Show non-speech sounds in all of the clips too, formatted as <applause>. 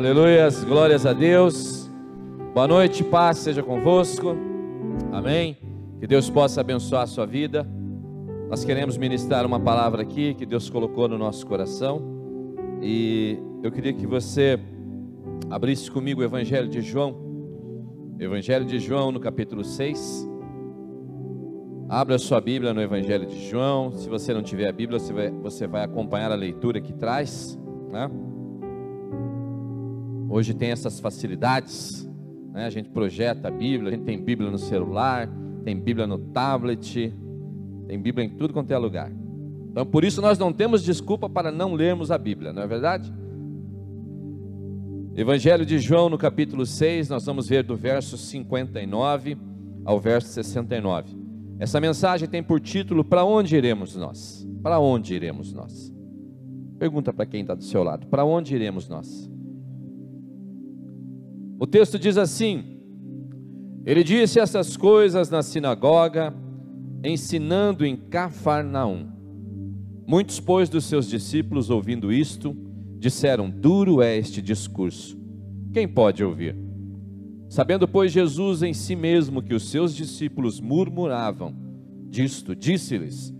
Aleluias, glórias a Deus. Boa noite, paz seja convosco. Amém. Que Deus possa abençoar a sua vida. Nós queremos ministrar uma palavra aqui que Deus colocou no nosso coração. E eu queria que você abrisse comigo o Evangelho de João. Evangelho de João, no capítulo 6. Abra sua Bíblia no Evangelho de João. Se você não tiver a Bíblia, você vai, você vai acompanhar a leitura que traz. Né? Hoje tem essas facilidades. Né? A gente projeta a Bíblia, a gente tem Bíblia no celular, tem Bíblia no tablet, tem Bíblia em tudo quanto é lugar. Então, por isso nós não temos desculpa para não lermos a Bíblia, não é verdade? Evangelho de João, no capítulo 6, nós vamos ver do verso 59 ao verso 69. Essa mensagem tem por título: Para onde iremos nós? Para onde iremos nós? Pergunta para quem está do seu lado: Para onde iremos nós? O texto diz assim: Ele disse essas coisas na sinagoga, ensinando em Cafarnaum. Muitos, pois, dos seus discípulos, ouvindo isto, disseram: Duro é este discurso. Quem pode ouvir? Sabendo, pois, Jesus em si mesmo que os seus discípulos murmuravam disto, disse-lhes: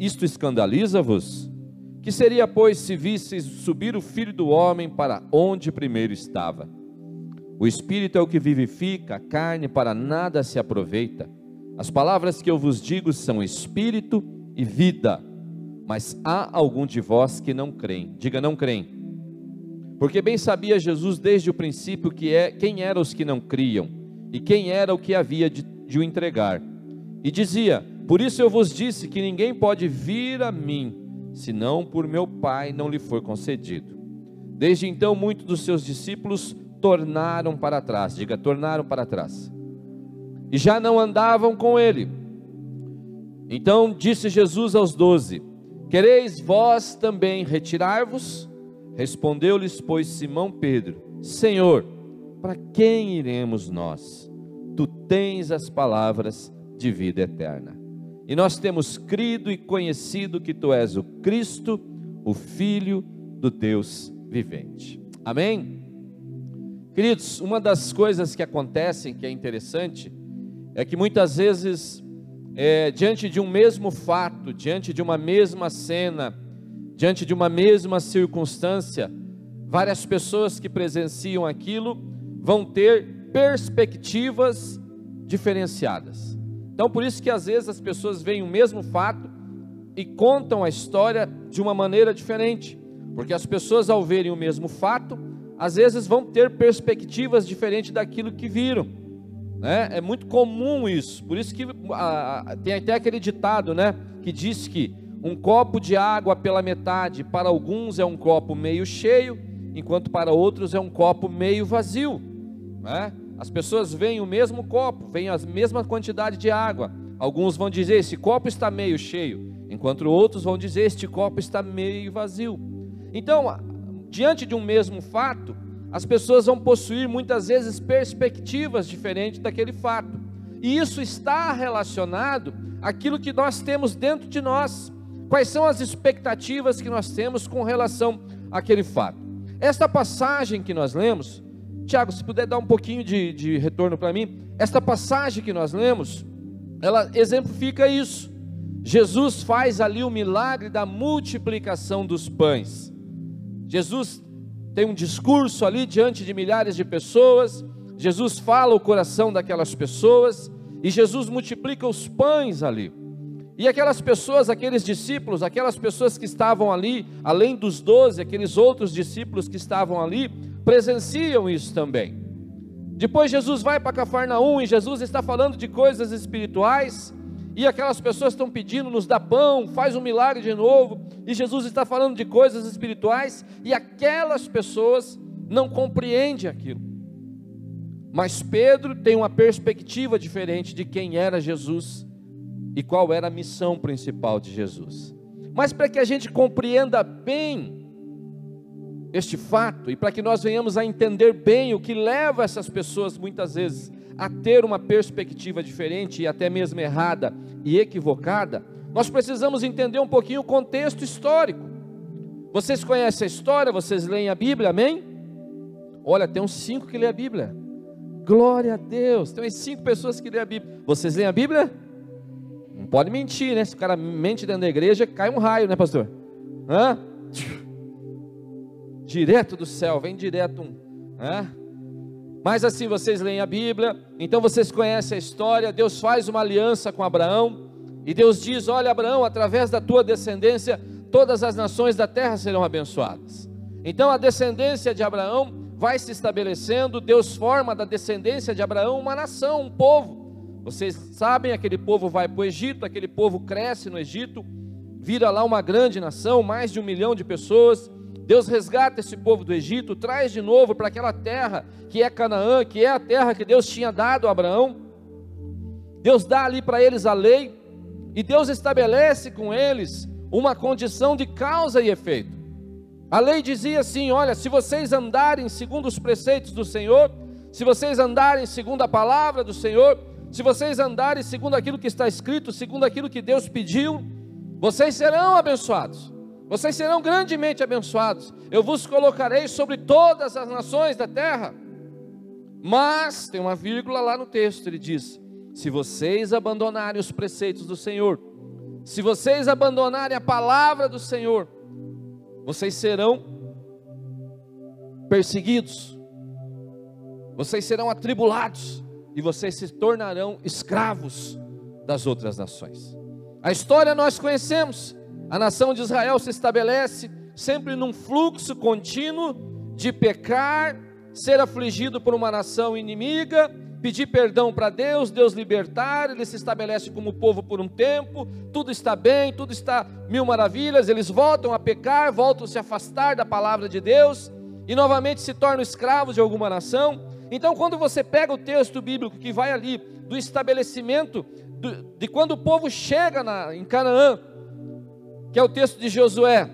Isto escandaliza-vos? Que seria, pois, se visseis subir o filho do homem para onde primeiro estava? O espírito é o que vivifica, a carne para nada se aproveita. As palavras que eu vos digo são espírito e vida, mas há algum de vós que não creem. Diga, não creem. Porque bem sabia Jesus desde o princípio que é quem eram os que não criam e quem era o que havia de, de o entregar. E dizia: Por isso eu vos disse que ninguém pode vir a mim, senão por meu Pai não lhe for concedido. Desde então, muitos dos seus discípulos tornaram para trás. Diga, tornaram para trás e já não andavam com ele. Então disse Jesus aos doze: Quereis vós também retirar-vos? Respondeu-lhes, pois, Simão Pedro: Senhor, para quem iremos nós? Tu tens as palavras de vida eterna. E nós temos crido e conhecido que tu és o Cristo, o Filho do Deus vivente. Amém? Queridos, uma das coisas que acontecem que é interessante é que muitas vezes, é, diante de um mesmo fato, diante de uma mesma cena, diante de uma mesma circunstância, várias pessoas que presenciam aquilo vão ter perspectivas diferenciadas. Então, por isso que às vezes as pessoas veem o mesmo fato e contam a história de uma maneira diferente, porque as pessoas, ao verem o mesmo fato, às vezes vão ter perspectivas diferentes daquilo que viram. Né? É muito comum isso. Por isso que a, tem até aquele ditado, né? Que diz que um copo de água pela metade para alguns é um copo meio cheio, enquanto para outros é um copo meio vazio. Né? As pessoas veem o mesmo copo, veem a mesma quantidade de água. Alguns vão dizer esse copo está meio cheio, enquanto outros vão dizer este copo está meio vazio. Então, diante de um mesmo fato, as pessoas vão possuir muitas vezes perspectivas diferentes daquele fato. E isso está relacionado àquilo que nós temos dentro de nós. Quais são as expectativas que nós temos com relação àquele fato? Esta passagem que nós lemos, Tiago, se puder dar um pouquinho de, de retorno para mim, esta passagem que nós lemos, ela exemplifica isso. Jesus faz ali o milagre da multiplicação dos pães. Jesus tem um discurso ali diante de milhares de pessoas. Jesus fala o coração daquelas pessoas e Jesus multiplica os pães ali. E aquelas pessoas, aqueles discípulos, aquelas pessoas que estavam ali, além dos doze, aqueles outros discípulos que estavam ali, presenciam isso também. Depois Jesus vai para Cafarnaum e Jesus está falando de coisas espirituais e aquelas pessoas estão pedindo, nos dá pão, faz um milagre de novo, e Jesus está falando de coisas espirituais, e aquelas pessoas não compreendem aquilo. Mas Pedro tem uma perspectiva diferente de quem era Jesus e qual era a missão principal de Jesus. Mas para que a gente compreenda bem este fato e para que nós venhamos a entender bem o que leva essas pessoas muitas vezes a ter uma perspectiva diferente e até mesmo errada e equivocada, nós precisamos entender um pouquinho o contexto histórico. Vocês conhecem a história, vocês leem a Bíblia, amém? Olha, tem uns cinco que lê a Bíblia. Glória a Deus. Tem umas cinco pessoas que lê a Bíblia. Vocês leem a Bíblia? Não pode mentir, né? Se o cara mente dentro da igreja, cai um raio, né, pastor? Hã? Direto do céu, vem direto um. Hã? Mas assim vocês leem a Bíblia, então vocês conhecem a história. Deus faz uma aliança com Abraão, e Deus diz: Olha, Abraão, através da tua descendência, todas as nações da terra serão abençoadas. Então a descendência de Abraão vai se estabelecendo, Deus forma da descendência de Abraão uma nação, um povo. Vocês sabem, aquele povo vai para o Egito, aquele povo cresce no Egito, vira lá uma grande nação, mais de um milhão de pessoas. Deus resgata esse povo do Egito, traz de novo para aquela terra que é Canaã, que é a terra que Deus tinha dado a Abraão. Deus dá ali para eles a lei, e Deus estabelece com eles uma condição de causa e efeito. A lei dizia assim: olha, se vocês andarem segundo os preceitos do Senhor, se vocês andarem segundo a palavra do Senhor, se vocês andarem segundo aquilo que está escrito, segundo aquilo que Deus pediu, vocês serão abençoados. Vocês serão grandemente abençoados. Eu vos colocarei sobre todas as nações da terra. Mas tem uma vírgula lá no texto, ele diz: se vocês abandonarem os preceitos do Senhor, se vocês abandonarem a palavra do Senhor, vocês serão perseguidos, vocês serão atribulados e vocês se tornarão escravos das outras nações. A história nós conhecemos, a nação de Israel se estabelece sempre num fluxo contínuo de pecar, ser afligido por uma nação inimiga, pedir perdão para Deus, Deus libertar, ele se estabelece como povo por um tempo, tudo está bem, tudo está mil maravilhas, eles voltam a pecar, voltam a se afastar da palavra de Deus e novamente se tornam escravos de alguma nação. Então, quando você pega o texto bíblico que vai ali do estabelecimento do, de quando o povo chega na, em Canaã, que é o texto de Josué,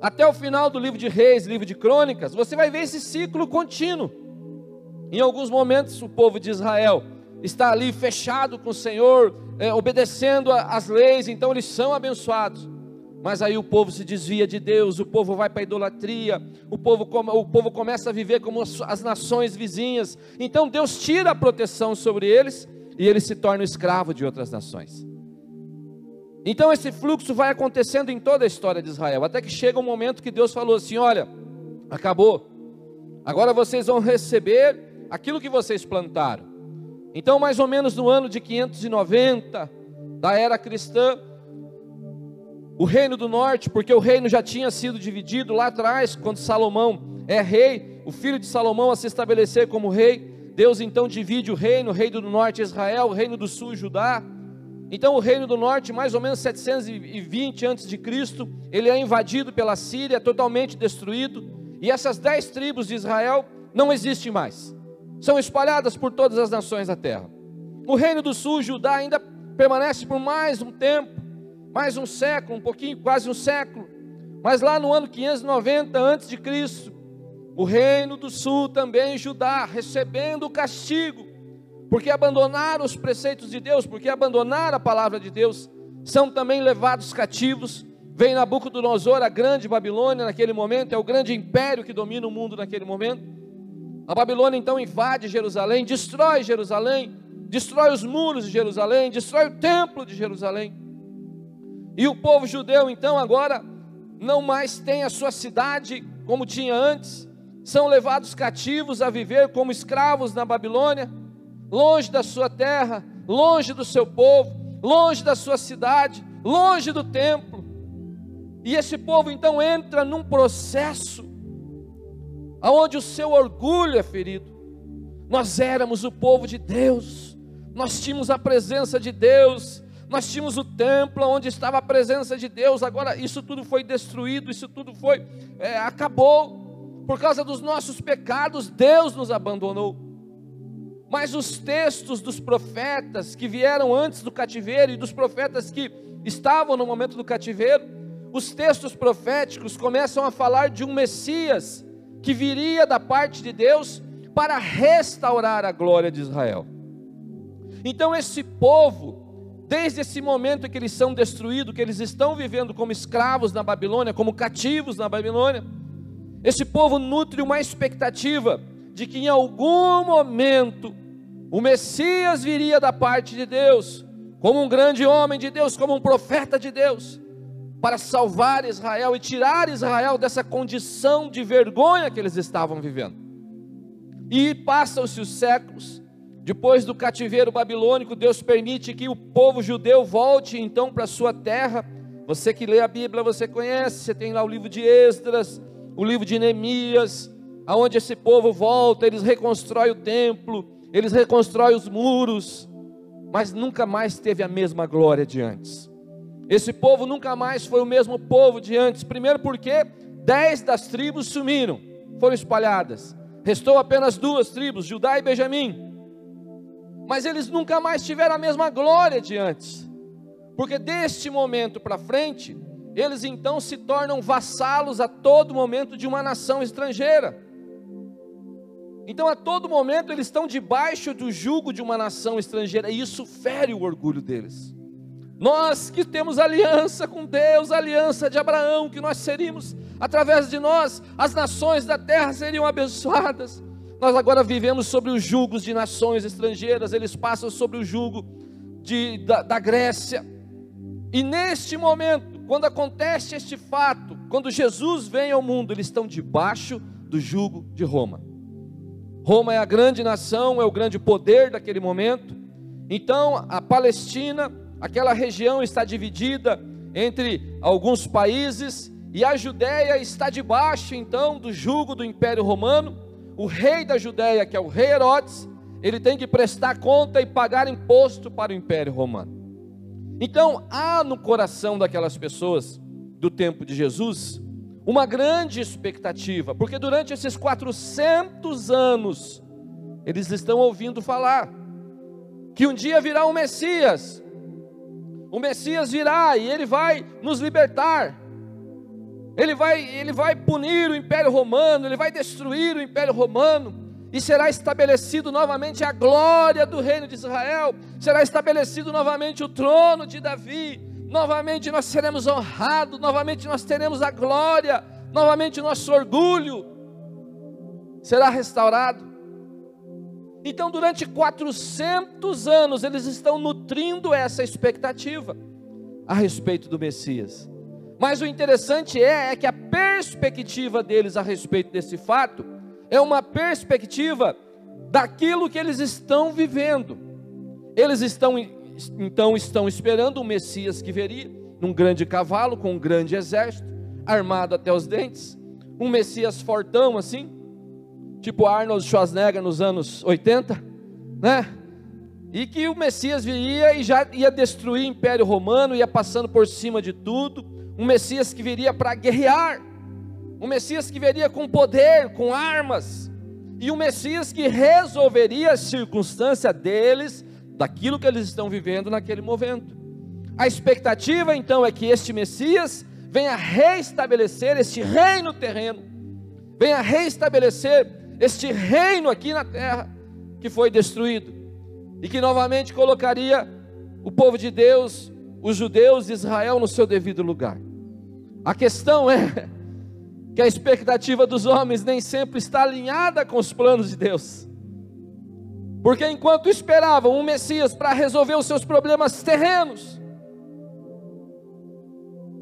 até o final do livro de Reis, livro de Crônicas, você vai ver esse ciclo contínuo. Em alguns momentos, o povo de Israel está ali fechado com o Senhor, é, obedecendo as leis, então eles são abençoados. Mas aí o povo se desvia de Deus, o povo vai para a idolatria, o povo, o povo começa a viver como as nações vizinhas. Então Deus tira a proteção sobre eles e eles se tornam escravos de outras nações. Então esse fluxo vai acontecendo em toda a história de Israel, até que chega um momento que Deus falou assim: olha, acabou, agora vocês vão receber aquilo que vocês plantaram. Então, mais ou menos no ano de 590 da era cristã, o reino do norte, porque o reino já tinha sido dividido lá atrás, quando Salomão é rei, o filho de Salomão a se estabelecer como rei, Deus então divide o reino, o reino do norte Israel, o reino do sul Judá. Então o reino do norte, mais ou menos 720 a.C., ele é invadido pela Síria, totalmente destruído, e essas dez tribos de Israel não existem mais são espalhadas por todas as nações da terra. O reino do sul, Judá, ainda permanece por mais um tempo, mais um século, um pouquinho, quase um século. Mas lá no ano 590 antes de Cristo, o reino do sul também Judá, recebendo o castigo, porque abandonaram os preceitos de Deus, porque abandonaram a palavra de Deus, são também levados cativos. Vem Nabucodonosor, a grande Babilônia naquele momento, é o grande império que domina o mundo naquele momento a Babilônia então invade Jerusalém, destrói Jerusalém, destrói os muros de Jerusalém, destrói o templo de Jerusalém. E o povo judeu então agora não mais tem a sua cidade como tinha antes, são levados cativos a viver como escravos na Babilônia, longe da sua terra, longe do seu povo, longe da sua cidade, longe do templo. E esse povo então entra num processo aonde o seu orgulho é ferido. Nós éramos o povo de Deus, nós tínhamos a presença de Deus, nós tínhamos o templo onde estava a presença de Deus, agora isso tudo foi destruído, isso tudo foi, é, acabou, por causa dos nossos pecados, Deus nos abandonou. Mas os textos dos profetas que vieram antes do cativeiro e dos profetas que estavam no momento do cativeiro, os textos proféticos começam a falar de um Messias que viria da parte de Deus para restaurar a glória de Israel. Então, esse povo, desde esse momento que eles são destruídos, que eles estão vivendo como escravos na Babilônia, como cativos na Babilônia, Esse povo nutre uma expectativa de que em algum momento o Messias viria da parte de Deus, como um grande homem de Deus, como um profeta de Deus, para salvar Israel e tirar Israel dessa condição de vergonha que eles estavam vivendo. E passam-se os séculos, depois do cativeiro babilônico, Deus permite que o povo judeu volte então para sua terra. Você que lê a Bíblia, você conhece, você tem lá o livro de Esdras, o livro de Neemias, aonde esse povo volta, eles reconstroem o templo, eles reconstroem os muros, mas nunca mais teve a mesma glória de antes. Esse povo nunca mais foi o mesmo povo de antes. Primeiro porque dez das tribos sumiram, foram espalhadas. Restou apenas duas tribos, Judá e Benjamim. Mas eles nunca mais tiveram a mesma glória de antes. Porque deste momento para frente, eles então se tornam vassalos a todo momento de uma nação estrangeira. Então, a todo momento, eles estão debaixo do jugo de uma nação estrangeira, e isso fere o orgulho deles. Nós que temos aliança com Deus, aliança de Abraão, que nós seríamos, através de nós, as nações da terra seriam abençoadas. Nós agora vivemos sobre os jugos de nações estrangeiras, eles passam sobre o jugo de, da, da Grécia. E neste momento, quando acontece este fato, quando Jesus vem ao mundo, eles estão debaixo do jugo de Roma. Roma é a grande nação, é o grande poder daquele momento. Então, a Palestina, aquela região está dividida entre alguns países, e a Judéia está debaixo então do jugo do Império Romano. O rei da Judéia, que é o rei Herodes, ele tem que prestar conta e pagar imposto para o Império Romano. Então, há no coração daquelas pessoas do tempo de Jesus uma grande expectativa, porque durante esses 400 anos, eles estão ouvindo falar que um dia virá um Messias, o Messias virá e ele vai nos libertar, ele vai, ele vai punir o Império Romano, ele vai destruir o Império Romano, e será estabelecido novamente a glória do reino de Israel, será estabelecido novamente o trono de Davi, novamente nós seremos honrados, novamente nós teremos a glória, novamente nosso orgulho será restaurado. Então, durante 400 anos, eles estão nutrindo essa expectativa a respeito do Messias. Mas o interessante é, é que a perspectiva deles a respeito desse fato é uma perspectiva daquilo que eles estão vivendo. Eles estão então estão esperando o Messias que viria, num grande cavalo, com um grande exército, armado até os dentes, um Messias fortão assim, tipo Arnold Schwarzenegger nos anos 80, né? E que o Messias viria e já ia destruir o Império Romano, ia passando por cima de tudo, um Messias que viria para guerrear, um Messias que viria com poder, com armas, e um Messias que resolveria a circunstância deles daquilo que eles estão vivendo naquele momento. A expectativa então é que este Messias venha reestabelecer este reino terreno, venha reestabelecer este reino aqui na terra que foi destruído e que novamente colocaria o povo de Deus, os judeus de Israel no seu devido lugar. A questão é que a expectativa dos homens nem sempre está alinhada com os planos de Deus. Porque enquanto esperavam um Messias para resolver os seus problemas terrenos,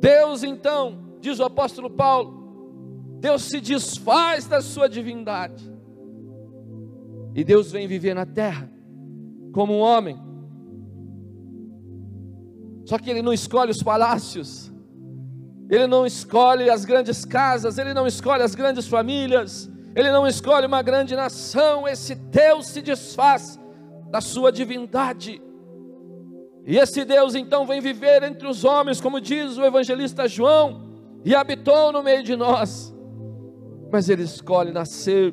Deus então, diz o apóstolo Paulo, Deus se desfaz da sua divindade. E Deus vem viver na terra como um homem. Só que ele não escolhe os palácios, ele não escolhe as grandes casas, ele não escolhe as grandes famílias, ele não escolhe uma grande nação, esse Deus se desfaz da sua divindade. E esse Deus então vem viver entre os homens, como diz o evangelista João, e habitou no meio de nós. Mas ele escolhe nascer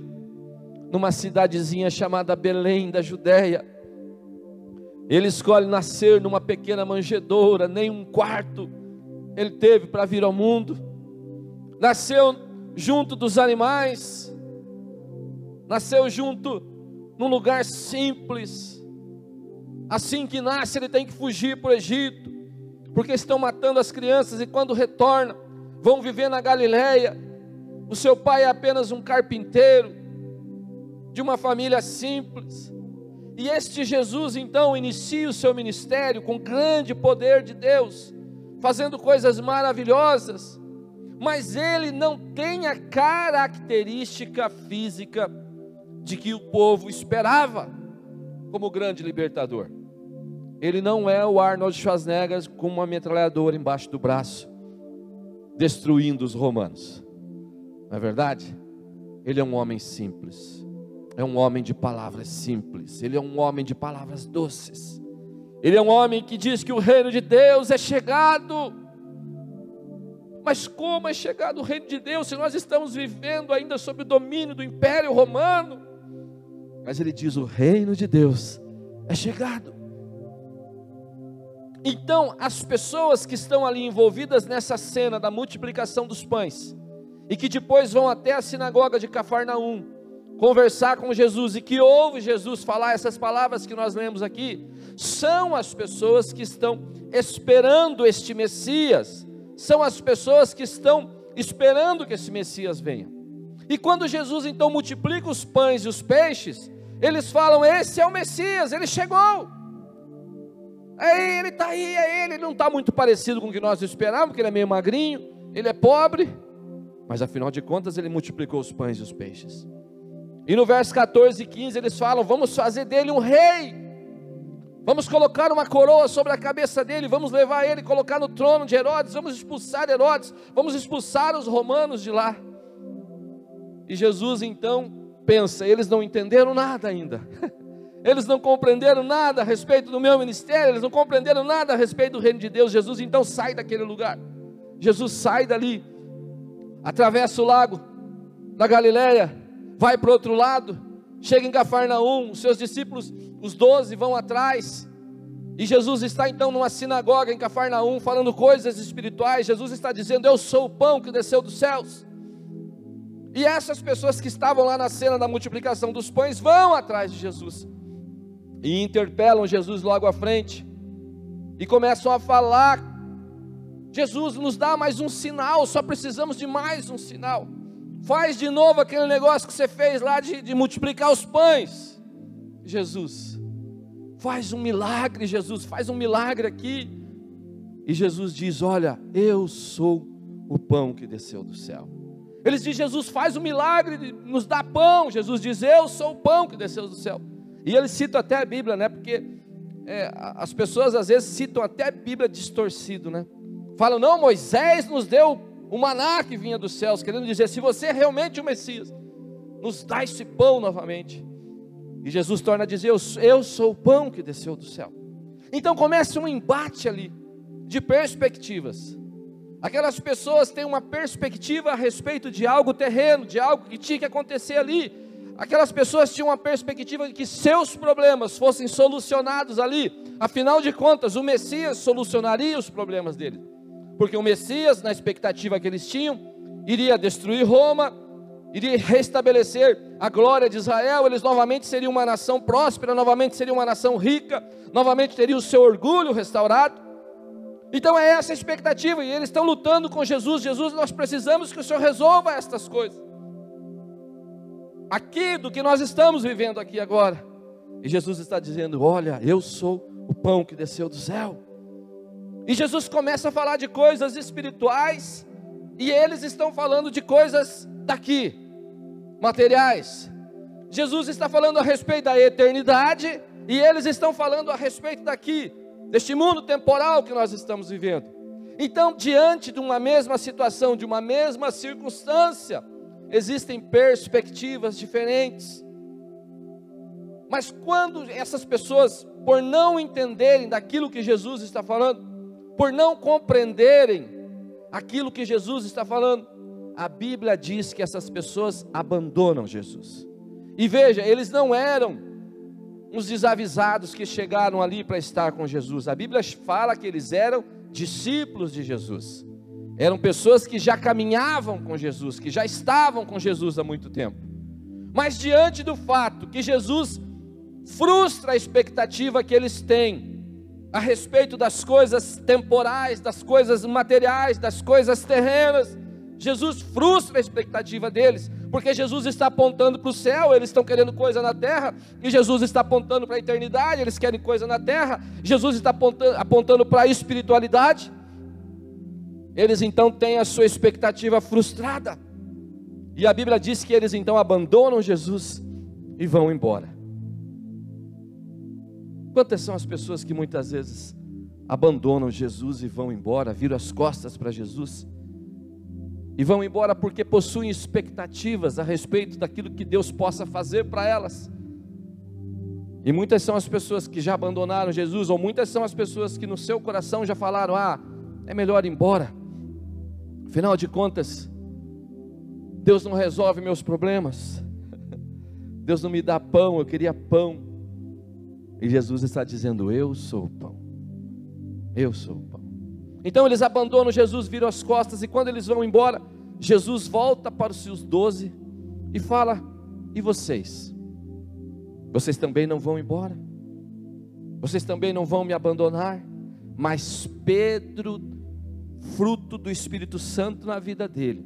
numa cidadezinha chamada Belém da Judéia. Ele escolhe nascer numa pequena manjedoura, nem um quarto ele teve para vir ao mundo. Nasceu junto dos animais, nasceu junto num lugar simples. Assim que nasce, ele tem que fugir para o Egito, porque estão matando as crianças e quando retorna, vão viver na Galileia. O seu pai é apenas um carpinteiro, de uma família simples. E este Jesus então inicia o seu ministério com grande poder de Deus, fazendo coisas maravilhosas, mas ele não tem a característica física de que o povo esperava como grande libertador. Ele não é o Arnold Schwarzenegger com uma metralhadora embaixo do braço, destruindo os romanos. Não é verdade? Ele é um homem simples. É um homem de palavras simples. Ele é um homem de palavras doces. Ele é um homem que diz que o reino de Deus é chegado. Mas como é chegado o reino de Deus se nós estamos vivendo ainda sob o domínio do Império Romano? Mas ele diz: o reino de Deus é chegado. Então, as pessoas que estão ali envolvidas nessa cena da multiplicação dos pães, e que depois vão até a sinagoga de Cafarnaum, conversar com Jesus e que ouve Jesus falar essas palavras que nós lemos aqui, são as pessoas que estão esperando este Messias, são as pessoas que estão esperando que esse Messias venha. E quando Jesus então multiplica os pães e os peixes, eles falam: Esse é o Messias, ele chegou. É ele, está aí, é ele. Não está muito parecido com o que nós esperávamos, porque ele é meio magrinho, ele é pobre, mas afinal de contas ele multiplicou os pães e os peixes. E no verso 14 e 15 eles falam: Vamos fazer dele um rei, vamos colocar uma coroa sobre a cabeça dele, vamos levar ele, colocar no trono de Herodes, vamos expulsar Herodes, vamos expulsar os romanos de lá. E Jesus então pensa: eles não entenderam nada ainda. <laughs> Eles não compreenderam nada a respeito do meu ministério, eles não compreenderam nada a respeito do reino de Deus. Jesus então sai daquele lugar. Jesus sai dali, atravessa o lago da Galileia, vai para o outro lado, chega em Cafarnaum, os seus discípulos, os doze, vão atrás. E Jesus está então numa sinagoga em Cafarnaum, falando coisas espirituais. Jesus está dizendo: Eu sou o pão que desceu dos céus. E essas pessoas que estavam lá na cena da multiplicação dos pães vão atrás de Jesus e interpelam Jesus logo à frente e começam a falar: Jesus, nos dá mais um sinal, só precisamos de mais um sinal. Faz de novo aquele negócio que você fez lá de, de multiplicar os pães. Jesus, faz um milagre, Jesus, faz um milagre aqui. E Jesus diz: Olha, eu sou o pão que desceu do céu. Eles dizem: Jesus, faz um milagre, nos dá pão. Jesus diz: Eu sou o pão que desceu do céu. E ele cita até a Bíblia, né? Porque é, as pessoas às vezes citam até a Bíblia distorcido, né? Falam, não, Moisés nos deu o maná que vinha dos céus, querendo dizer, se você é realmente o Messias, nos dá esse pão novamente. E Jesus torna a dizer, eu, eu sou o pão que desceu do céu. Então começa um embate ali, de perspectivas. Aquelas pessoas têm uma perspectiva a respeito de algo terreno, de algo que tinha que acontecer ali, Aquelas pessoas tinham uma perspectiva de que seus problemas fossem solucionados ali. Afinal de contas, o Messias solucionaria os problemas deles. Porque o Messias, na expectativa que eles tinham, iria destruir Roma, iria restabelecer a glória de Israel, eles novamente seriam uma nação próspera, novamente seriam uma nação rica, novamente teriam o seu orgulho restaurado. Então é essa a expectativa, e eles estão lutando com Jesus. Jesus, nós precisamos que o Senhor resolva estas coisas aqui do que nós estamos vivendo aqui agora. E Jesus está dizendo: Olha, eu sou o pão que desceu do céu. E Jesus começa a falar de coisas espirituais, e eles estão falando de coisas daqui, materiais. Jesus está falando a respeito da eternidade, e eles estão falando a respeito daqui, deste mundo temporal que nós estamos vivendo. Então, diante de uma mesma situação, de uma mesma circunstância, existem perspectivas diferentes. Mas quando essas pessoas, por não entenderem daquilo que Jesus está falando, por não compreenderem aquilo que Jesus está falando, a Bíblia diz que essas pessoas abandonam Jesus. E veja, eles não eram uns desavisados que chegaram ali para estar com Jesus. A Bíblia fala que eles eram discípulos de Jesus. Eram pessoas que já caminhavam com Jesus, que já estavam com Jesus há muito tempo. Mas diante do fato que Jesus frustra a expectativa que eles têm a respeito das coisas temporais, das coisas materiais, das coisas terrenas, Jesus frustra a expectativa deles, porque Jesus está apontando para o céu, eles estão querendo coisa na terra, e Jesus está apontando para a eternidade, eles querem coisa na terra, Jesus está apontando, apontando para a espiritualidade. Eles então têm a sua expectativa frustrada, e a Bíblia diz que eles então abandonam Jesus e vão embora. Quantas são as pessoas que muitas vezes abandonam Jesus e vão embora, viram as costas para Jesus? E vão embora porque possuem expectativas a respeito daquilo que Deus possa fazer para elas. E muitas são as pessoas que já abandonaram Jesus, ou muitas são as pessoas que no seu coração já falaram: ah, é melhor ir embora. Afinal de contas, Deus não resolve meus problemas. <laughs> Deus não me dá pão, eu queria pão. E Jesus está dizendo: Eu sou o pão. Eu sou o pão. Então eles abandonam Jesus, viram as costas, e quando eles vão embora, Jesus volta para os seus doze e fala: E vocês? Vocês também não vão embora? Vocês também não vão me abandonar? Mas Pedro, fruto do Espírito Santo na vida dele,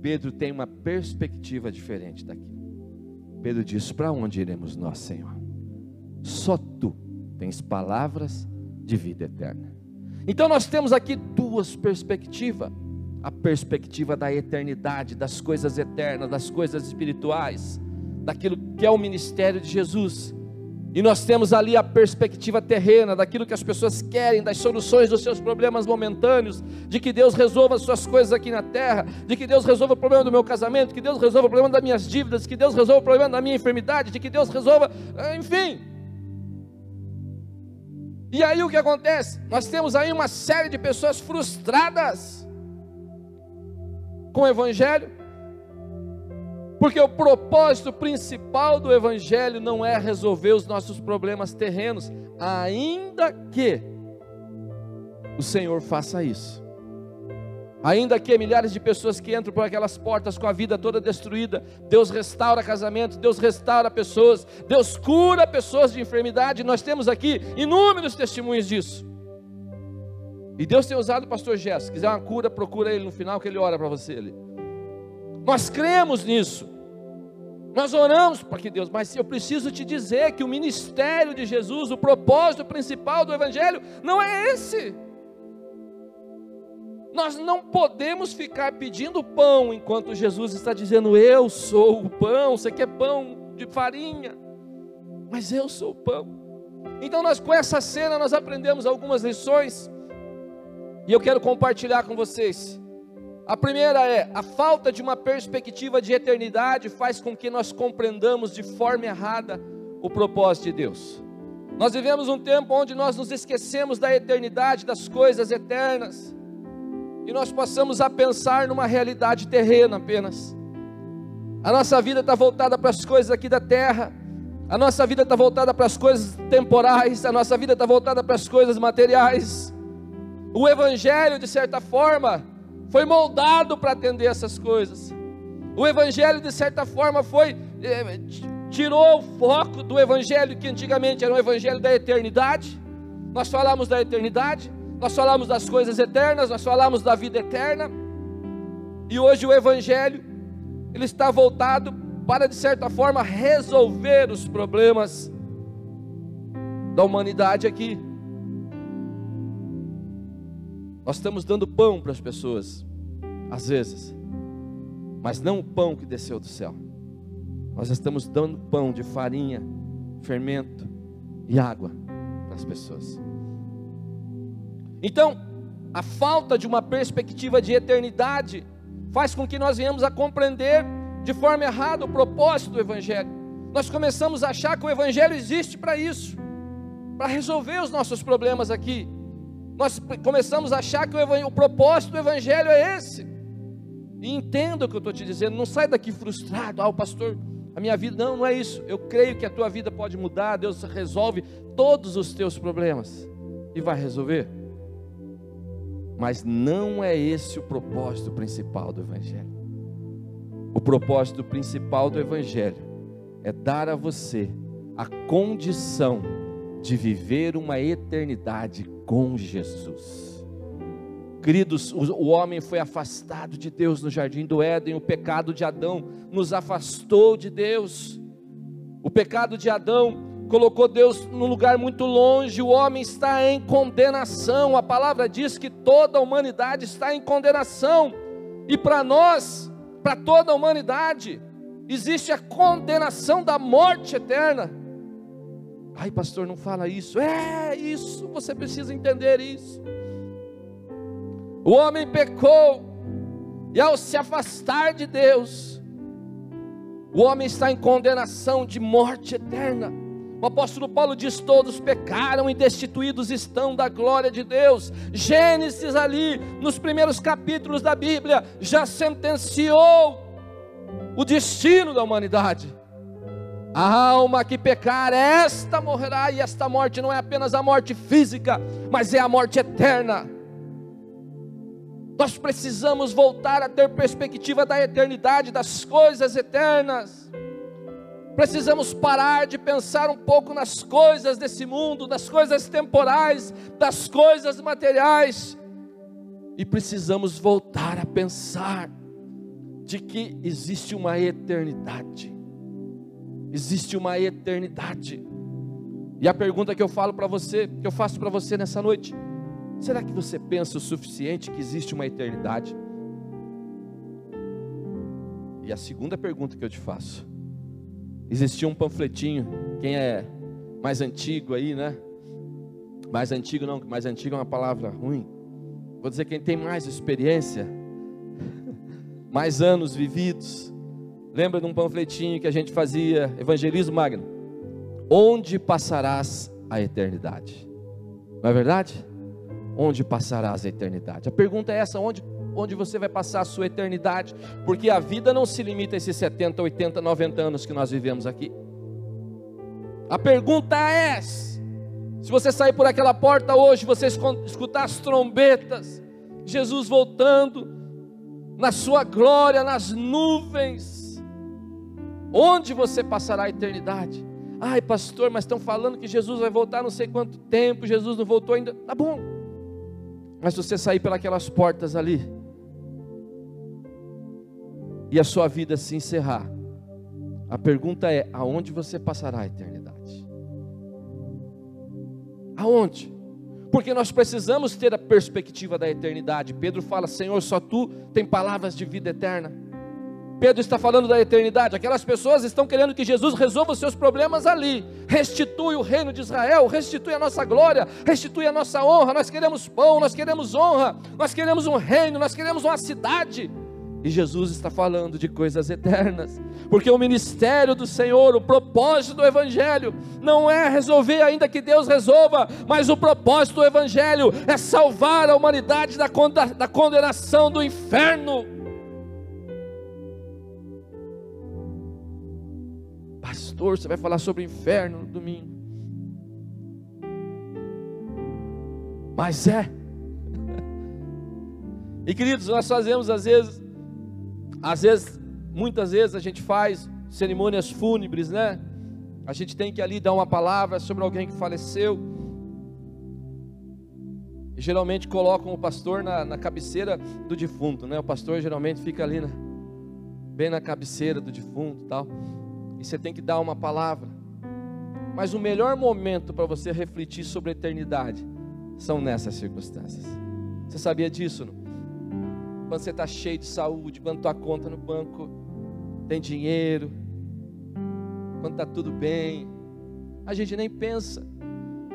Pedro tem uma perspectiva diferente daquilo. Pedro diz: Para onde iremos nós, Senhor? Só tu tens palavras de vida eterna. Então nós temos aqui duas perspectivas: a perspectiva da eternidade, das coisas eternas, das coisas espirituais, daquilo que é o ministério de Jesus. E nós temos ali a perspectiva terrena, daquilo que as pessoas querem, das soluções dos seus problemas momentâneos, de que Deus resolva as suas coisas aqui na terra, de que Deus resolva o problema do meu casamento, que Deus resolva o problema das minhas dívidas, que Deus resolva o problema da minha enfermidade, de que Deus resolva, enfim, e aí o que acontece? Nós temos aí uma série de pessoas frustradas com o Evangelho, porque o propósito principal do Evangelho não é resolver os nossos problemas terrenos, ainda que o Senhor faça isso. Ainda que milhares de pessoas que entram por aquelas portas com a vida toda destruída, Deus restaura casamento, Deus restaura pessoas, Deus cura pessoas de enfermidade. Nós temos aqui inúmeros testemunhos disso. E Deus tem usado o pastor Gesso. Se quiser uma cura, procura ele no final que ele ora para você ali. Nós cremos nisso. Nós oramos para que Deus, mas eu preciso te dizer que o ministério de Jesus, o propósito principal do Evangelho, não é esse. Nós não podemos ficar pedindo pão enquanto Jesus está dizendo: Eu sou o pão. Você quer pão de farinha? Mas eu sou o pão. Então, nós, com essa cena, nós aprendemos algumas lições. E eu quero compartilhar com vocês. A primeira é: a falta de uma perspectiva de eternidade faz com que nós compreendamos de forma errada o propósito de Deus. Nós vivemos um tempo onde nós nos esquecemos da eternidade, das coisas eternas e nós passamos a pensar numa realidade terrena apenas. A nossa vida está voltada para as coisas aqui da terra, a nossa vida está voltada para as coisas temporais, a nossa vida está voltada para as coisas materiais. O Evangelho, de certa forma, foi moldado para atender essas coisas. O Evangelho, de certa forma, foi. Eh, tirou o foco do Evangelho, que antigamente era um Evangelho da eternidade. Nós falamos da eternidade, nós falamos das coisas eternas, nós falamos da vida eterna. E hoje o evangelho ele está voltado para de certa forma resolver os problemas da humanidade aqui. Nós estamos dando pão para as pessoas, às vezes, mas não o pão que desceu do céu. Nós estamos dando pão de farinha, fermento e água para as pessoas. Então, a falta de uma perspectiva de eternidade faz com que nós venhamos a compreender de forma errada o propósito do Evangelho. Nós começamos a achar que o Evangelho existe para isso, para resolver os nossos problemas aqui. Nós começamos a achar que o, o propósito do Evangelho é esse. E entenda o que eu estou te dizendo, não sai daqui frustrado, ah, o pastor, a minha vida, não, não é isso. Eu creio que a tua vida pode mudar, Deus resolve todos os teus problemas e vai resolver. Mas não é esse o propósito principal do Evangelho. O propósito principal do Evangelho é dar a você a condição de viver uma eternidade com Jesus. Queridos, o homem foi afastado de Deus no jardim do Éden, o pecado de Adão nos afastou de Deus. O pecado de Adão colocou Deus num lugar muito longe, o homem está em condenação. A palavra diz que toda a humanidade está em condenação. E para nós, para toda a humanidade, existe a condenação da morte eterna. Ai, pastor, não fala isso. É isso, você precisa entender isso. O homem pecou, e ao se afastar de Deus, o homem está em condenação de morte eterna. O apóstolo Paulo diz: Todos pecaram e destituídos estão da glória de Deus. Gênesis, ali, nos primeiros capítulos da Bíblia, já sentenciou o destino da humanidade. A alma que pecar, esta morrerá, e esta morte não é apenas a morte física, mas é a morte eterna. Nós precisamos voltar a ter perspectiva da eternidade, das coisas eternas. Precisamos parar de pensar um pouco nas coisas desse mundo, das coisas temporais, das coisas materiais. E precisamos voltar a pensar de que existe uma eternidade existe uma eternidade. E a pergunta que eu falo para você, que eu faço para você nessa noite, será que você pensa o suficiente que existe uma eternidade? E a segunda pergunta que eu te faço, existia um panfletinho, quem é mais antigo aí, né? Mais antigo não, mais antigo é uma palavra ruim. Vou dizer quem tem mais experiência, <laughs> mais anos vividos, Lembra de um panfletinho que a gente fazia, Evangelismo Magno? Onde passarás a eternidade? Não é verdade? Onde passarás a eternidade? A pergunta é essa: onde, onde você vai passar a sua eternidade? Porque a vida não se limita a esses 70, 80, 90 anos que nós vivemos aqui. A pergunta é: se você sair por aquela porta hoje, você escutar as trombetas, Jesus voltando, na sua glória, nas nuvens, Onde você passará a eternidade? Ai, pastor, mas estão falando que Jesus vai voltar não sei quanto tempo, Jesus não voltou ainda. Tá bom. Mas se você sair pelas portas ali e a sua vida se encerrar, a pergunta é: aonde você passará a eternidade? Aonde? Porque nós precisamos ter a perspectiva da eternidade. Pedro fala: Senhor, só tu tem palavras de vida eterna. Pedro está falando da eternidade. Aquelas pessoas estão querendo que Jesus resolva os seus problemas ali. Restitui o reino de Israel, restitui a nossa glória, restitui a nossa honra. Nós queremos pão, nós queremos honra, nós queremos um reino, nós queremos uma cidade. E Jesus está falando de coisas eternas, porque o ministério do Senhor, o propósito do Evangelho, não é resolver ainda que Deus resolva, mas o propósito do Evangelho é salvar a humanidade da condenação do inferno. pastor, você vai falar sobre o inferno no domingo. Mas é. <laughs> E queridos, nós fazemos às vezes, às vezes, muitas vezes a gente faz cerimônias fúnebres, né? A gente tem que ali dar uma palavra sobre alguém que faleceu. E geralmente colocam o pastor na, na cabeceira do defunto, né? O pastor geralmente fica ali, né? bem na cabeceira do defunto, tal e você tem que dar uma palavra. Mas o melhor momento para você refletir sobre a eternidade são nessas circunstâncias. Você sabia disso? Não? Quando você está cheio de saúde, quando tua conta no banco tem dinheiro, quando está tudo bem, a gente nem pensa.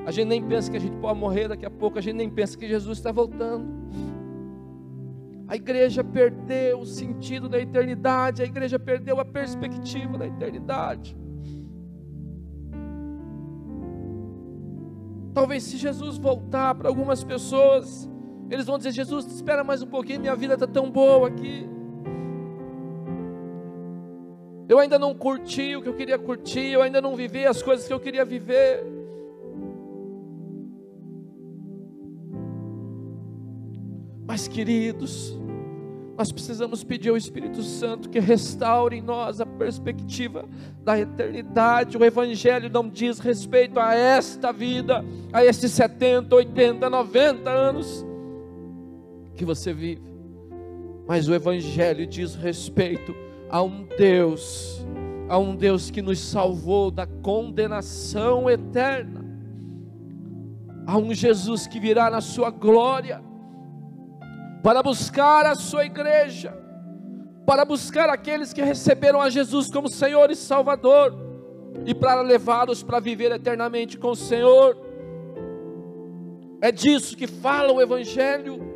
A gente nem pensa que a gente pode morrer daqui a pouco, a gente nem pensa que Jesus está voltando. A igreja perdeu o sentido da eternidade, a igreja perdeu a perspectiva da eternidade. Talvez se Jesus voltar para algumas pessoas, eles vão dizer: Jesus, espera mais um pouquinho, minha vida está tão boa aqui. Eu ainda não curti o que eu queria curtir, eu ainda não vivi as coisas que eu queria viver. Mas, queridos, nós precisamos pedir ao Espírito Santo que restaure em nós a perspectiva da eternidade. O Evangelho não diz respeito a esta vida, a esses 70, 80, 90 anos. Que você vive. Mas o Evangelho diz respeito a um Deus, a um Deus que nos salvou da condenação eterna, a um Jesus que virá na sua glória, para buscar a sua igreja, para buscar aqueles que receberam a Jesus como Senhor e Salvador, e para levá-los para viver eternamente com o Senhor. É disso que fala o Evangelho.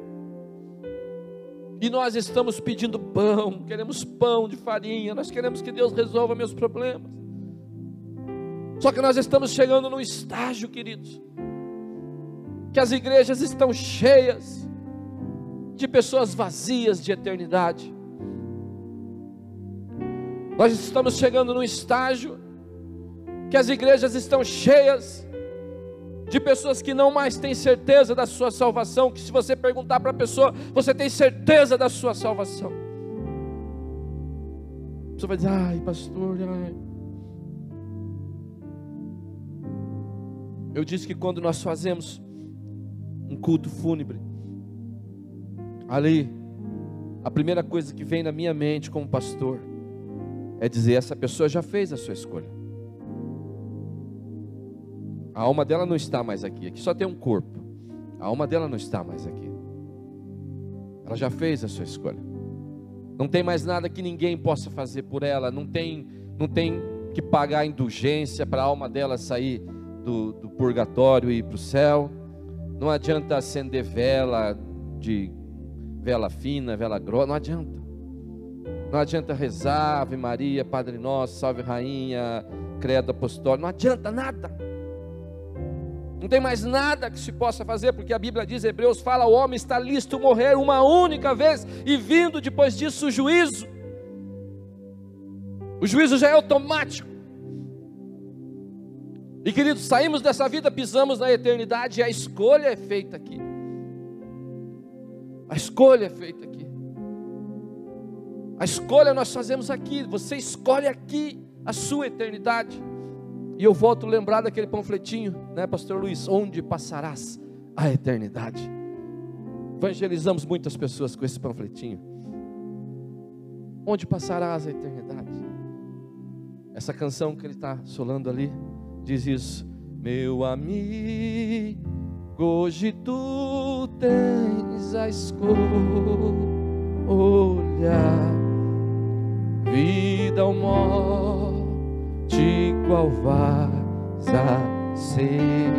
E nós estamos pedindo pão, queremos pão de farinha, nós queremos que Deus resolva meus problemas. Só que nós estamos chegando num estágio, queridos, que as igrejas estão cheias de pessoas vazias de eternidade. Nós estamos chegando num estágio que as igrejas estão cheias de pessoas que não mais têm certeza da sua salvação, que se você perguntar para a pessoa, você tem certeza da sua salvação. A pessoa vai dizer, ai pastor, ai. Eu disse que quando nós fazemos um culto fúnebre, ali, a primeira coisa que vem na minha mente como pastor é dizer: essa pessoa já fez a sua escolha. A alma dela não está mais aqui. Aqui só tem um corpo. A alma dela não está mais aqui. Ela já fez a sua escolha. Não tem mais nada que ninguém possa fazer por ela. Não tem, não tem que pagar indulgência para a alma dela sair do, do purgatório e ir para o céu. Não adianta acender vela de vela fina, vela grossa. Não adianta. Não adianta rezar, Ave Maria, Padre Nosso, Salve Rainha, Credo Apostólico. Não adianta nada. Não tem mais nada que se possa fazer, porque a Bíblia diz, Hebreus fala, o homem está listo morrer uma única vez e vindo depois disso o juízo. O juízo já é automático. E queridos, saímos dessa vida, pisamos na eternidade e a escolha é feita aqui. A escolha é feita aqui. A escolha nós fazemos aqui. Você escolhe aqui a sua eternidade. E eu volto lembrar daquele panfletinho, né, Pastor Luiz? Onde passarás a eternidade? Evangelizamos muitas pessoas com esse panfletinho. Onde passarás a eternidade? Essa canção que ele está solando ali diz isso. Meu amigo, hoje tu tens a escolha, vida ou morte de qual vaza será.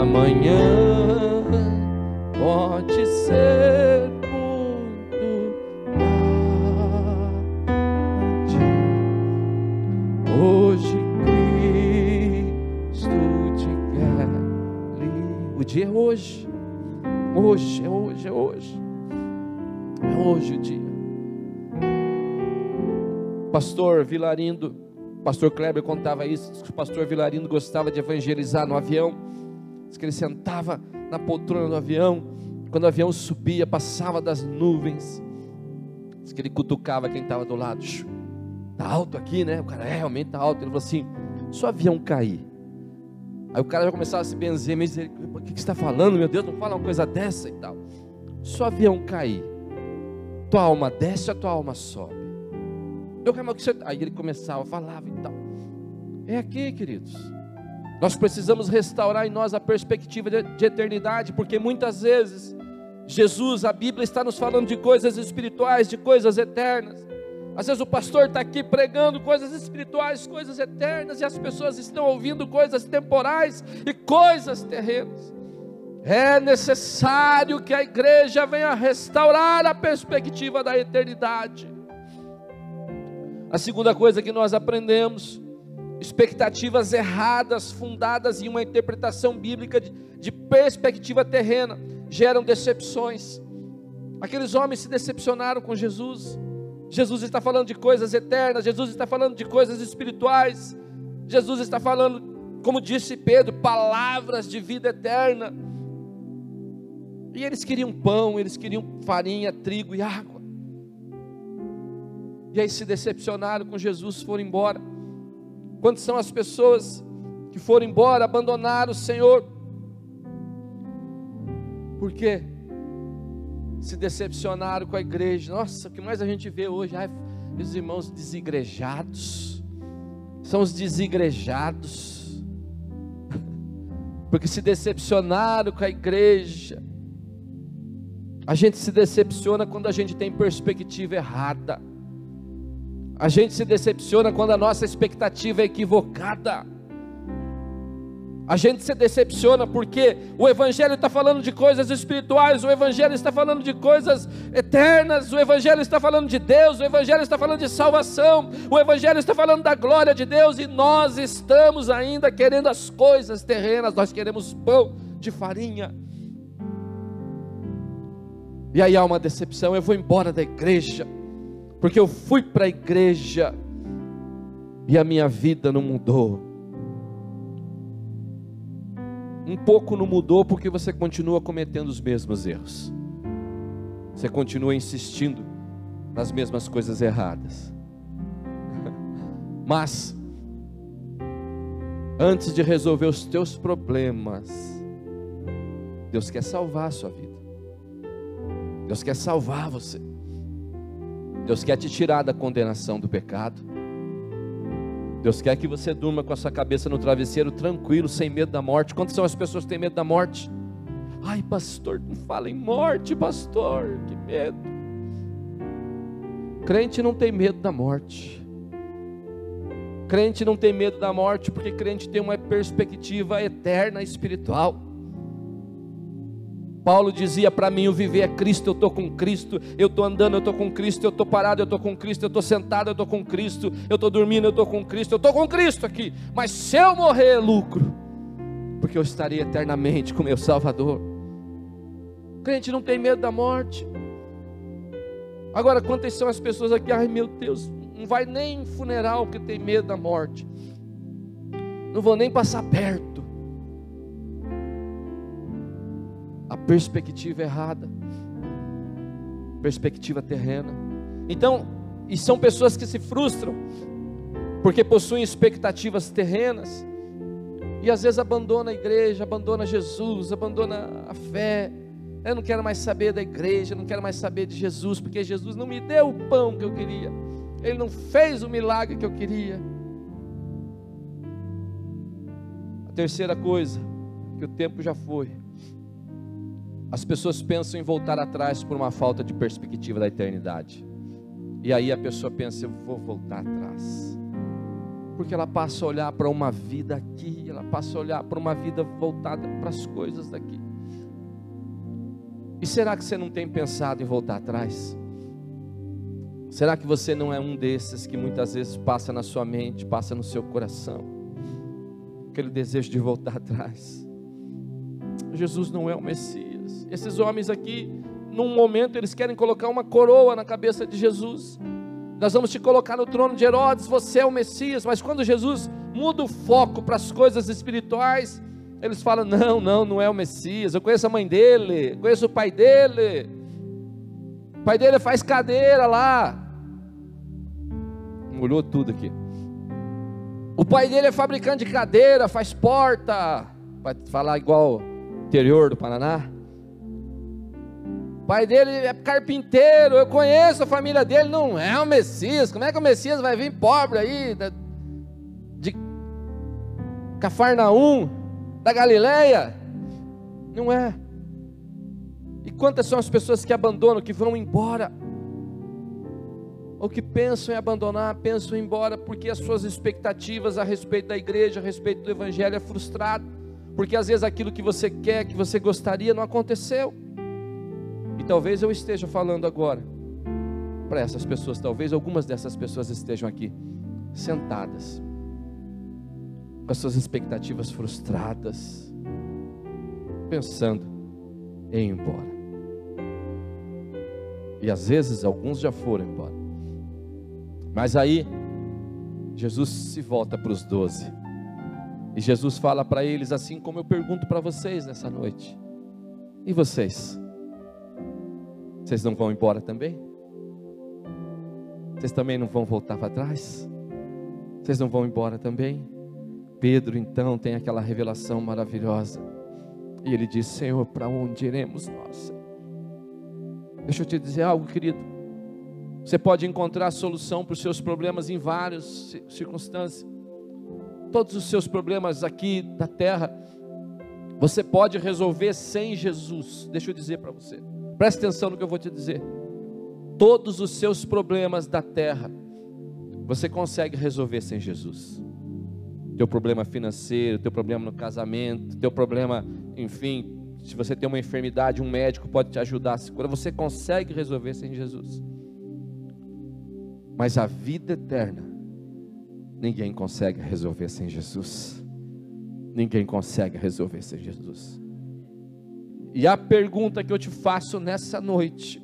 Amanhã Pastor Vilarindo, pastor Kleber contava isso, que o pastor Vilarindo gostava de evangelizar no avião. Diz que ele sentava na poltrona do avião, quando o avião subia, passava das nuvens. Diz que ele cutucava quem estava do lado. Está alto aqui, né? O cara é, realmente está alto. Ele falou assim: se o avião cair. Aí o cara já começava a se benzer, me dizer, o que, que você está falando, meu Deus, não fala uma coisa dessa e tal. Se o avião cair, tua alma desce, a tua alma sobe. Eu, que você... Aí ele começava, falava e tal. É aqui, queridos. Nós precisamos restaurar em nós a perspectiva de, de eternidade, porque muitas vezes Jesus, a Bíblia está nos falando de coisas espirituais, de coisas eternas. Às vezes o pastor está aqui pregando coisas espirituais, coisas eternas, e as pessoas estão ouvindo coisas temporais e coisas terrenas. É necessário que a igreja venha restaurar a perspectiva da eternidade. A segunda coisa que nós aprendemos, expectativas erradas, fundadas em uma interpretação bíblica de, de perspectiva terrena, geram decepções. Aqueles homens se decepcionaram com Jesus. Jesus está falando de coisas eternas, Jesus está falando de coisas espirituais. Jesus está falando, como disse Pedro, palavras de vida eterna. E eles queriam pão, eles queriam farinha, trigo e água. E aí se decepcionaram com Jesus, foram embora. Quantas são as pessoas que foram embora, abandonaram o Senhor, Por quê? Se decepcionaram com a igreja. Nossa, o que mais a gente vê hoje? Ai, os irmãos desigrejados. São os desigrejados. <laughs> Porque se decepcionaram com a igreja. A gente se decepciona quando a gente tem perspectiva errada. A gente se decepciona quando a nossa expectativa é equivocada. A gente se decepciona porque o Evangelho está falando de coisas espirituais, o Evangelho está falando de coisas eternas, o Evangelho está falando de Deus, o Evangelho está falando de salvação, o Evangelho está falando da glória de Deus e nós estamos ainda querendo as coisas terrenas, nós queremos pão de farinha. E aí há uma decepção, eu vou embora da igreja, porque eu fui para a igreja e a minha vida não mudou um pouco não mudou porque você continua cometendo os mesmos erros. Você continua insistindo nas mesmas coisas erradas. <laughs> Mas antes de resolver os teus problemas, Deus quer salvar a sua vida. Deus quer salvar você. Deus quer te tirar da condenação do pecado. Deus quer que você durma com a sua cabeça no travesseiro, tranquilo, sem medo da morte. Quantas são as pessoas que têm medo da morte? Ai, pastor, não fala em morte, pastor, que medo. Crente não tem medo da morte. Crente não tem medo da morte porque crente tem uma perspectiva eterna espiritual. Paulo dizia para mim: o viver é Cristo, eu estou com Cristo, eu estou andando, eu estou com Cristo, eu estou parado, eu estou com Cristo, eu estou sentado, eu estou com Cristo, eu estou dormindo, eu estou com Cristo, eu estou com Cristo aqui. Mas se eu morrer é lucro, porque eu estarei eternamente com meu Salvador. O crente não tem medo da morte. Agora, quantas são as pessoas aqui? Ai meu Deus, não vai nem em funeral que tem medo da morte. Não vou nem passar perto. A perspectiva errada, perspectiva terrena. Então, e são pessoas que se frustram porque possuem expectativas terrenas e às vezes abandona a igreja, abandona Jesus, abandona a fé. Eu não quero mais saber da igreja, não quero mais saber de Jesus, porque Jesus não me deu o pão que eu queria. Ele não fez o milagre que eu queria. A terceira coisa, que o tempo já foi. As pessoas pensam em voltar atrás por uma falta de perspectiva da eternidade. E aí a pessoa pensa, eu vou voltar atrás. Porque ela passa a olhar para uma vida aqui, ela passa a olhar para uma vida voltada para as coisas daqui. E será que você não tem pensado em voltar atrás? Será que você não é um desses que muitas vezes passa na sua mente, passa no seu coração? Aquele desejo de voltar <laughs> atrás. Jesus não é o Messias. Esses homens aqui, num momento, eles querem colocar uma coroa na cabeça de Jesus. Nós vamos te colocar no trono de Herodes, você é o Messias. Mas quando Jesus muda o foco para as coisas espirituais, eles falam: não, não, não é o Messias. Eu conheço a mãe dele, conheço o pai dele. O pai dele faz cadeira lá. Molhou tudo aqui. O pai dele é fabricante de cadeira, faz porta. Vai falar igual interior do Paraná pai dele é carpinteiro, eu conheço a família dele, não é o Messias. Como é que o Messias vai vir pobre aí, de Cafarnaum, da Galileia? Não é. E quantas são as pessoas que abandonam, que vão embora? Ou que pensam em abandonar, pensam em ir embora, porque as suas expectativas a respeito da igreja, a respeito do evangelho é frustrado. Porque às vezes aquilo que você quer, que você gostaria, não aconteceu. E talvez eu esteja falando agora para essas pessoas, talvez algumas dessas pessoas estejam aqui sentadas com as suas expectativas frustradas, pensando em ir embora. E às vezes alguns já foram embora. Mas aí Jesus se volta para os doze. E Jesus fala para eles assim como eu pergunto para vocês nessa noite. E vocês? Vocês não vão embora também? Vocês também não vão voltar para trás? Vocês não vão embora também? Pedro então tem aquela revelação maravilhosa. E ele disse: Senhor, para onde iremos nós? Deixa eu te dizer algo, querido. Você pode encontrar solução para os seus problemas em várias circunstâncias. Todos os seus problemas aqui da terra, você pode resolver sem Jesus. Deixa eu dizer para você. Preste atenção no que eu vou te dizer. Todos os seus problemas da terra, você consegue resolver sem Jesus. Teu problema financeiro, teu problema no casamento, teu problema, enfim, se você tem uma enfermidade, um médico pode te ajudar curar, você consegue resolver sem Jesus. Mas a vida eterna, ninguém consegue resolver sem Jesus. Ninguém consegue resolver sem Jesus. E a pergunta que eu te faço nessa noite: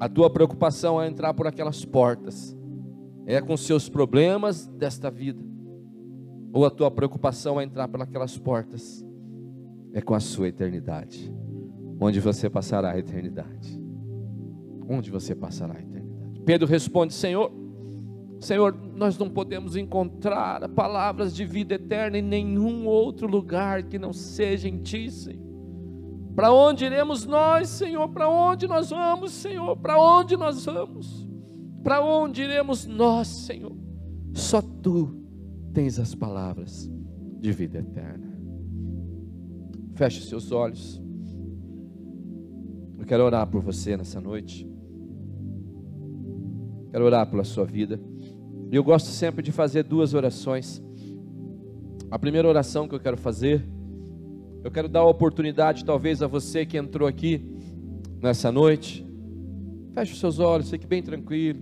a tua preocupação é entrar por aquelas portas, é com seus problemas desta vida, ou a tua preocupação é entrar por aquelas portas, é com a sua eternidade, onde você passará a eternidade. Onde você passará a eternidade. Pedro responde: Senhor, Senhor, nós não podemos encontrar palavras de vida eterna em nenhum outro lugar que não seja em Ti, Senhor. Para onde iremos nós, Senhor? Para onde nós vamos, Senhor? Para onde nós vamos? Para onde iremos nós, Senhor? Só Tu tens as palavras de vida eterna. Feche seus olhos. Eu quero orar por você nessa noite. Quero orar pela sua vida. Eu gosto sempre de fazer duas orações. A primeira oração que eu quero fazer, eu quero dar a oportunidade, talvez, a você que entrou aqui nessa noite. Feche os seus olhos, fique bem tranquilo.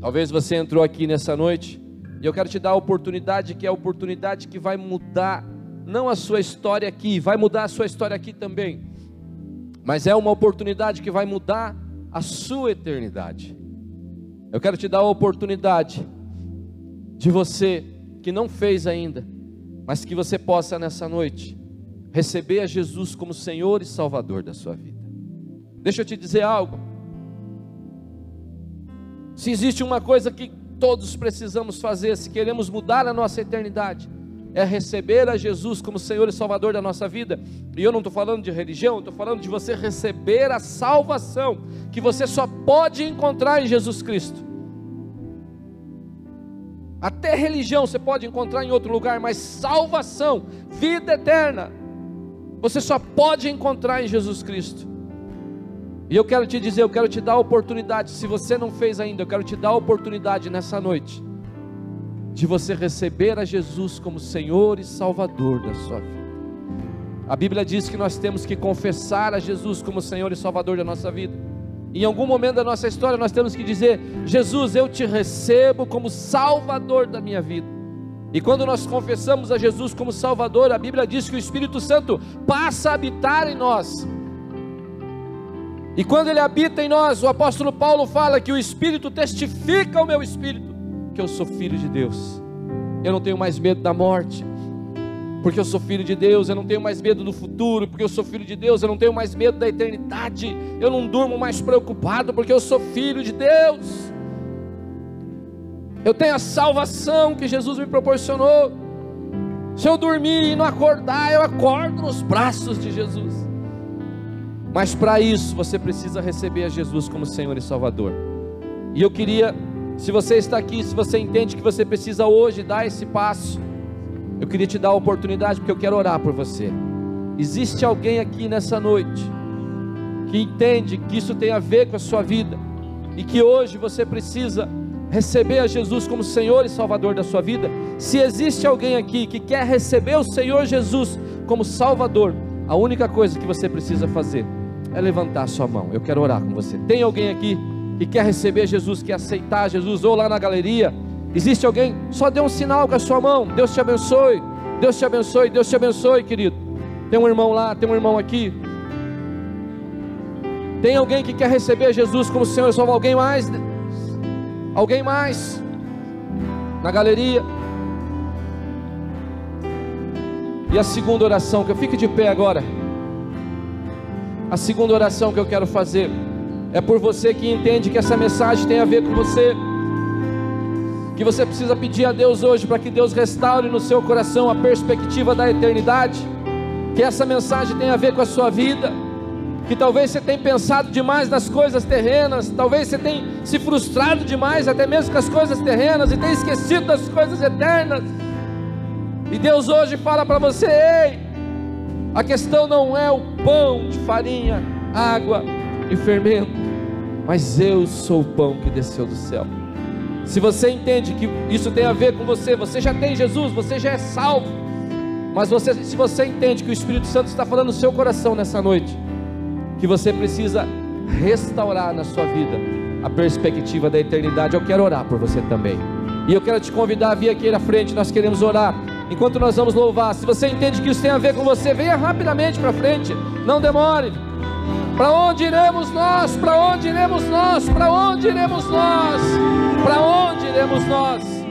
Talvez você entrou aqui nessa noite e eu quero te dar a oportunidade que é a oportunidade que vai mudar não a sua história aqui, vai mudar a sua história aqui também, mas é uma oportunidade que vai mudar a sua eternidade. Eu quero te dar a oportunidade de você que não fez ainda, mas que você possa nessa noite receber a Jesus como Senhor e Salvador da sua vida. Deixa eu te dizer algo. Se existe uma coisa que todos precisamos fazer, se queremos mudar a nossa eternidade, é receber a Jesus como Senhor e Salvador da nossa vida. E eu não estou falando de religião, estou falando de você receber a salvação que você só pode encontrar em Jesus Cristo. Até religião você pode encontrar em outro lugar, mas salvação, vida eterna, você só pode encontrar em Jesus Cristo. E eu quero te dizer, eu quero te dar a oportunidade, se você não fez ainda, eu quero te dar a oportunidade nessa noite de você receber a Jesus como Senhor e Salvador da sua vida. A Bíblia diz que nós temos que confessar a Jesus como Senhor e Salvador da nossa vida. Em algum momento da nossa história nós temos que dizer: Jesus, eu te recebo como Salvador da minha vida. E quando nós confessamos a Jesus como Salvador, a Bíblia diz que o Espírito Santo passa a habitar em nós. E quando ele habita em nós, o apóstolo Paulo fala que o Espírito testifica ao meu espírito que eu sou filho de Deus. Eu não tenho mais medo da morte, porque eu sou filho de Deus. Eu não tenho mais medo do futuro, porque eu sou filho de Deus. Eu não tenho mais medo da eternidade. Eu não durmo mais preocupado, porque eu sou filho de Deus. Eu tenho a salvação que Jesus me proporcionou. Se eu dormir e não acordar, eu acordo nos braços de Jesus. Mas para isso você precisa receber a Jesus como Senhor e Salvador. E eu queria se você está aqui, se você entende que você precisa hoje dar esse passo, eu queria te dar a oportunidade porque eu quero orar por você. Existe alguém aqui nessa noite que entende que isso tem a ver com a sua vida e que hoje você precisa receber a Jesus como Senhor e Salvador da sua vida? Se existe alguém aqui que quer receber o Senhor Jesus como Salvador, a única coisa que você precisa fazer é levantar a sua mão. Eu quero orar com você. Tem alguém aqui e quer receber Jesus, quer aceitar Jesus, ou lá na galeria, existe alguém, só dê um sinal com a sua mão, Deus te abençoe, Deus te abençoe, Deus te abençoe, querido. Tem um irmão lá, tem um irmão aqui. Tem alguém que quer receber Jesus como Senhor e Salvador? Alguém mais? Alguém mais? Na galeria. E a segunda oração, que eu fique de pé agora. A segunda oração que eu quero fazer é por você que entende que essa mensagem tem a ver com você, que você precisa pedir a Deus hoje para que Deus restaure no seu coração a perspectiva da eternidade, que essa mensagem tenha a ver com a sua vida, que talvez você tenha pensado demais nas coisas terrenas, talvez você tenha se frustrado demais até mesmo com as coisas terrenas e tenha esquecido das coisas eternas. E Deus hoje fala para você: ei, a questão não é o pão de farinha, água e fermento, mas eu sou o pão que desceu do céu. Se você entende que isso tem a ver com você, você já tem Jesus, você já é salvo. Mas você, se você entende que o Espírito Santo está falando no seu coração nessa noite, que você precisa restaurar na sua vida a perspectiva da eternidade, eu quero orar por você também. E eu quero te convidar a vir aqui na frente, nós queremos orar. Enquanto nós vamos louvar, se você entende que isso tem a ver com você, venha rapidamente para frente, não demore. Para onde iremos nós? Para onde iremos nós? Para onde iremos nós? Para onde iremos nós?